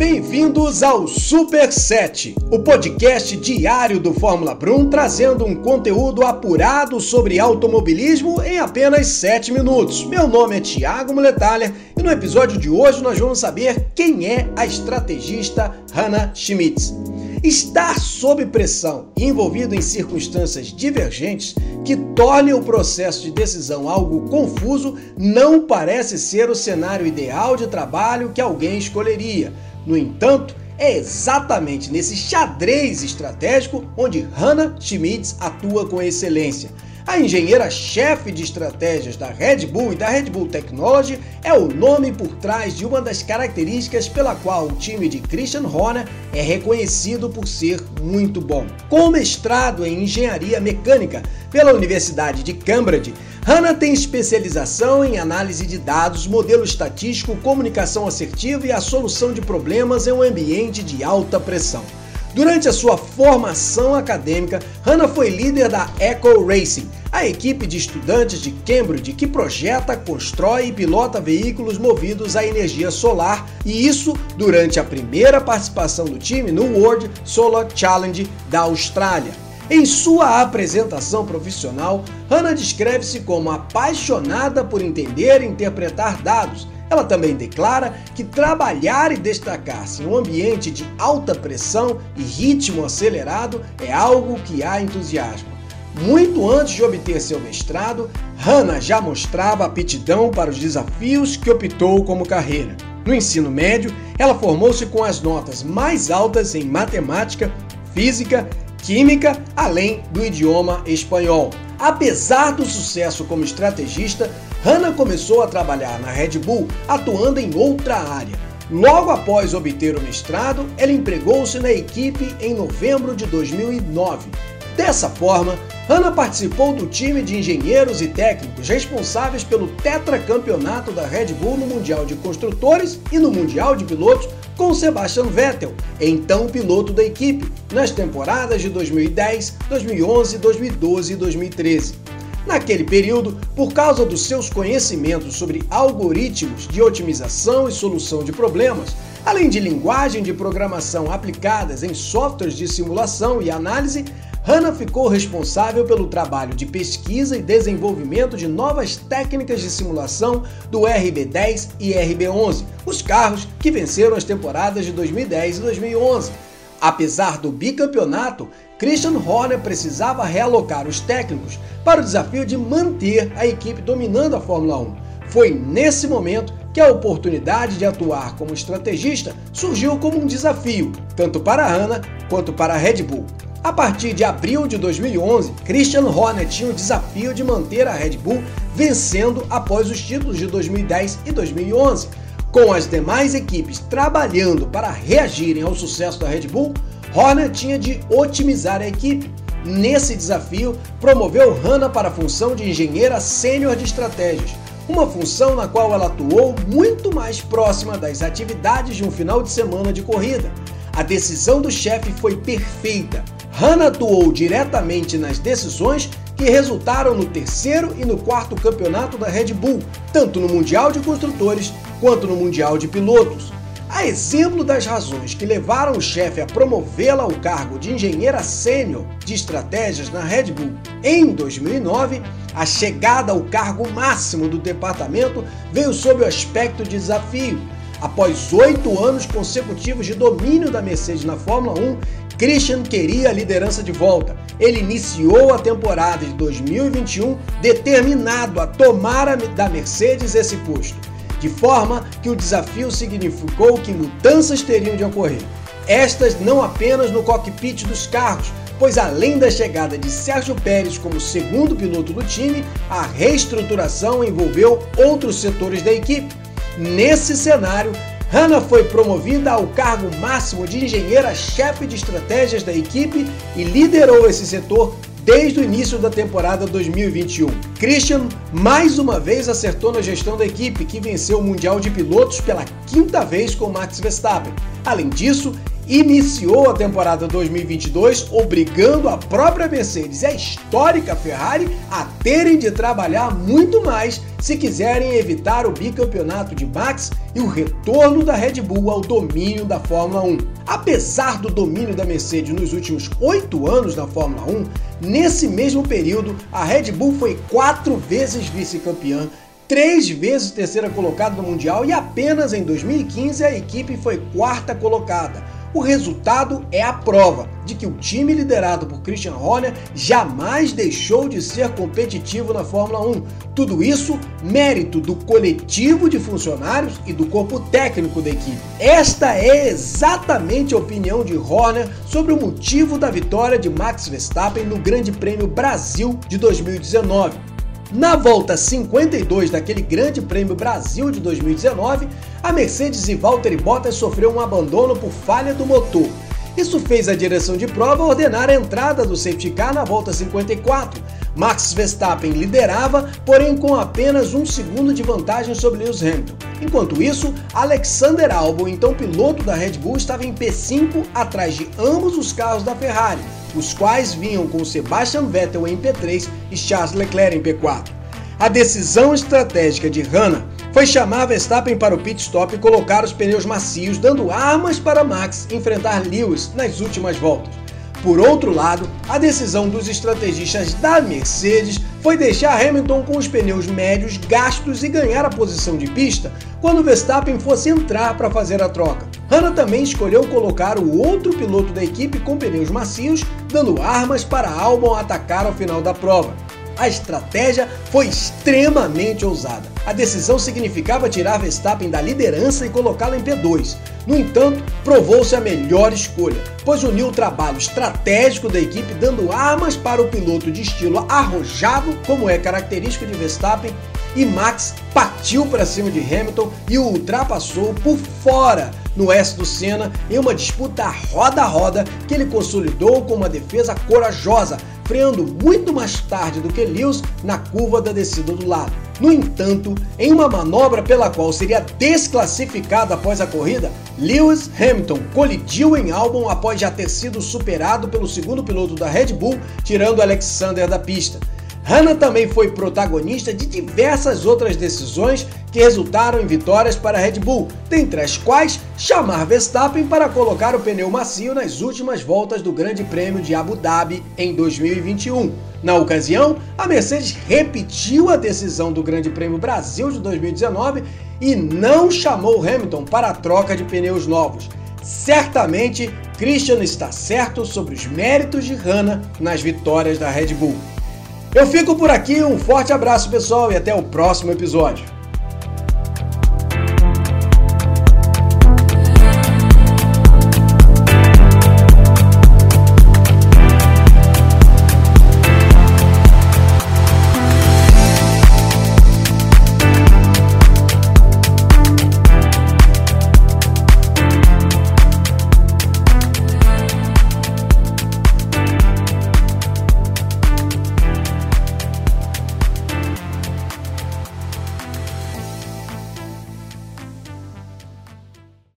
Bem-vindos ao Super 7, o podcast diário do Fórmula Brum, trazendo um conteúdo apurado sobre automobilismo em apenas 7 minutos. Meu nome é Thiago Muletalha e no episódio de hoje nós vamos saber quem é a estrategista Hannah Schmitz. Estar sob pressão e envolvido em circunstâncias divergentes que tornem o processo de decisão algo confuso não parece ser o cenário ideal de trabalho que alguém escolheria. No entanto, é exatamente nesse xadrez estratégico onde Hannah Schmitz atua com excelência. A engenheira-chefe de estratégias da Red Bull e da Red Bull Technology é o nome por trás de uma das características pela qual o time de Christian Horner é reconhecido por ser muito bom. Com mestrado em engenharia mecânica pela Universidade de Cambridge, Hannah tem especialização em análise de dados, modelo estatístico, comunicação assertiva e a solução de problemas em um ambiente de alta pressão. Durante a sua formação acadêmica, Hannah foi líder da Eco Racing, a equipe de estudantes de Cambridge que projeta, constrói e pilota veículos movidos à energia solar, e isso durante a primeira participação do time no World Solar Challenge da Austrália. Em sua apresentação profissional, Hannah descreve-se como apaixonada por entender e interpretar dados. Ela também declara que trabalhar e destacar-se em um ambiente de alta pressão e ritmo acelerado é algo que a entusiasma. Muito antes de obter seu mestrado, Hannah já mostrava aptidão para os desafios que optou como carreira. No ensino médio, ela formou-se com as notas mais altas em matemática, física química, além do idioma espanhol. Apesar do sucesso como estrategista, Hannah começou a trabalhar na Red Bull atuando em outra área. Logo após obter o mestrado, ela empregou-se na equipe em novembro de 2009. Dessa forma, Hannah participou do time de engenheiros e técnicos responsáveis pelo tetracampeonato da Red Bull no Mundial de Construtores e no Mundial de Pilotos com Sebastian Vettel, então piloto da equipe, nas temporadas de 2010, 2011, 2012 e 2013. Naquele período, por causa dos seus conhecimentos sobre algoritmos de otimização e solução de problemas, além de linguagem de programação aplicadas em softwares de simulação e análise, Hannah ficou responsável pelo trabalho de pesquisa e desenvolvimento de novas técnicas de simulação do RB10 e RB11, os carros que venceram as temporadas de 2010 e 2011. Apesar do bicampeonato, Christian Horner precisava realocar os técnicos para o desafio de manter a equipe dominando a Fórmula 1. Foi nesse momento que a oportunidade de atuar como estrategista surgiu como um desafio, tanto para a Hannah quanto para a Red Bull. A partir de abril de 2011, Christian Horner tinha o desafio de manter a Red Bull vencendo após os títulos de 2010 e 2011. Com as demais equipes trabalhando para reagirem ao sucesso da Red Bull, Horner tinha de otimizar a equipe. Nesse desafio, promoveu Hannah para a função de engenheira sênior de estratégias, uma função na qual ela atuou muito mais próxima das atividades de um final de semana de corrida. A decisão do chefe foi perfeita Hannah atuou diretamente nas decisões que resultaram no terceiro e no quarto campeonato da Red Bull, tanto no Mundial de Construtores quanto no Mundial de Pilotos. A exemplo das razões que levaram o chefe a promovê-la ao cargo de engenheira sênior de estratégias na Red Bull em 2009, a chegada ao cargo máximo do departamento veio sob o aspecto de desafio. Após oito anos consecutivos de domínio da Mercedes na Fórmula 1, Christian queria a liderança de volta. Ele iniciou a temporada de 2021 determinado a tomar da Mercedes esse posto, de forma que o desafio significou que mudanças teriam de ocorrer. Estas não apenas no cockpit dos carros, pois além da chegada de Sérgio Pérez como segundo piloto do time, a reestruturação envolveu outros setores da equipe. Nesse cenário, Hannah foi promovida ao cargo máximo de engenheira-chefe de estratégias da equipe e liderou esse setor desde o início da temporada 2021. Christian mais uma vez acertou na gestão da equipe, que venceu o Mundial de Pilotos pela quinta vez com Max Verstappen. Além disso, iniciou a temporada 2022 obrigando a própria Mercedes e a histórica Ferrari a terem de trabalhar muito mais se quiserem evitar o bicampeonato de Max e o retorno da Red Bull ao domínio da Fórmula 1. Apesar do domínio da Mercedes nos últimos oito anos na Fórmula 1, nesse mesmo período a Red Bull foi quatro vezes vice-campeã, três vezes terceira colocada no Mundial e apenas em 2015 a equipe foi quarta colocada. O resultado é a prova de que o time liderado por Christian Horner jamais deixou de ser competitivo na Fórmula 1. Tudo isso mérito do coletivo de funcionários e do corpo técnico da equipe. Esta é exatamente a opinião de Horner sobre o motivo da vitória de Max Verstappen no Grande Prêmio Brasil de 2019. Na volta 52 daquele Grande Prêmio Brasil de 2019, a Mercedes e Valtteri Bottas sofreu um abandono por falha do motor. Isso fez a direção de prova ordenar a entrada do safety car na volta 54. Max Verstappen liderava, porém com apenas um segundo de vantagem sobre Lewis Hamilton. Enquanto isso, Alexander Albon, então piloto da Red Bull, estava em P5 atrás de ambos os carros da Ferrari os quais vinham com Sebastian Vettel em P3 e Charles Leclerc em P4. A decisão estratégica de Hanna foi chamar Verstappen para o pit stop e colocar os pneus macios, dando armas para Max enfrentar Lewis nas últimas voltas. Por outro lado, a decisão dos estrategistas da Mercedes foi deixar Hamilton com os pneus médios gastos e ganhar a posição de pista quando Verstappen fosse entrar para fazer a troca. Hanna também escolheu colocar o outro piloto da equipe com pneus macios, dando armas para Albon atacar ao final da prova. A estratégia foi extremamente ousada. A decisão significava tirar Verstappen da liderança e colocá-lo em P2. No entanto, provou-se a melhor escolha, pois uniu o trabalho estratégico da equipe dando armas para o piloto de estilo arrojado, como é característico de Verstappen, e Max partiu para cima de Hamilton e o ultrapassou por fora no S do Senna em uma disputa roda a roda que ele consolidou com uma defesa corajosa, freando muito mais tarde do que Lewis na curva da descida do lado. No entanto, em uma manobra pela qual seria desclassificado após a corrida, Lewis Hamilton colidiu em Albon após já ter sido superado pelo segundo piloto da Red Bull, tirando Alexander da pista. Hanna também foi protagonista de diversas outras decisões que resultaram em vitórias para a Red Bull, dentre as quais chamar Verstappen para colocar o pneu macio nas últimas voltas do Grande Prêmio de Abu Dhabi em 2021. Na ocasião, a Mercedes repetiu a decisão do Grande Prêmio Brasil de 2019 e não chamou Hamilton para a troca de pneus novos. Certamente, Christian está certo sobre os méritos de Hanna nas vitórias da Red Bull. Eu fico por aqui, um forte abraço pessoal e até o próximo episódio.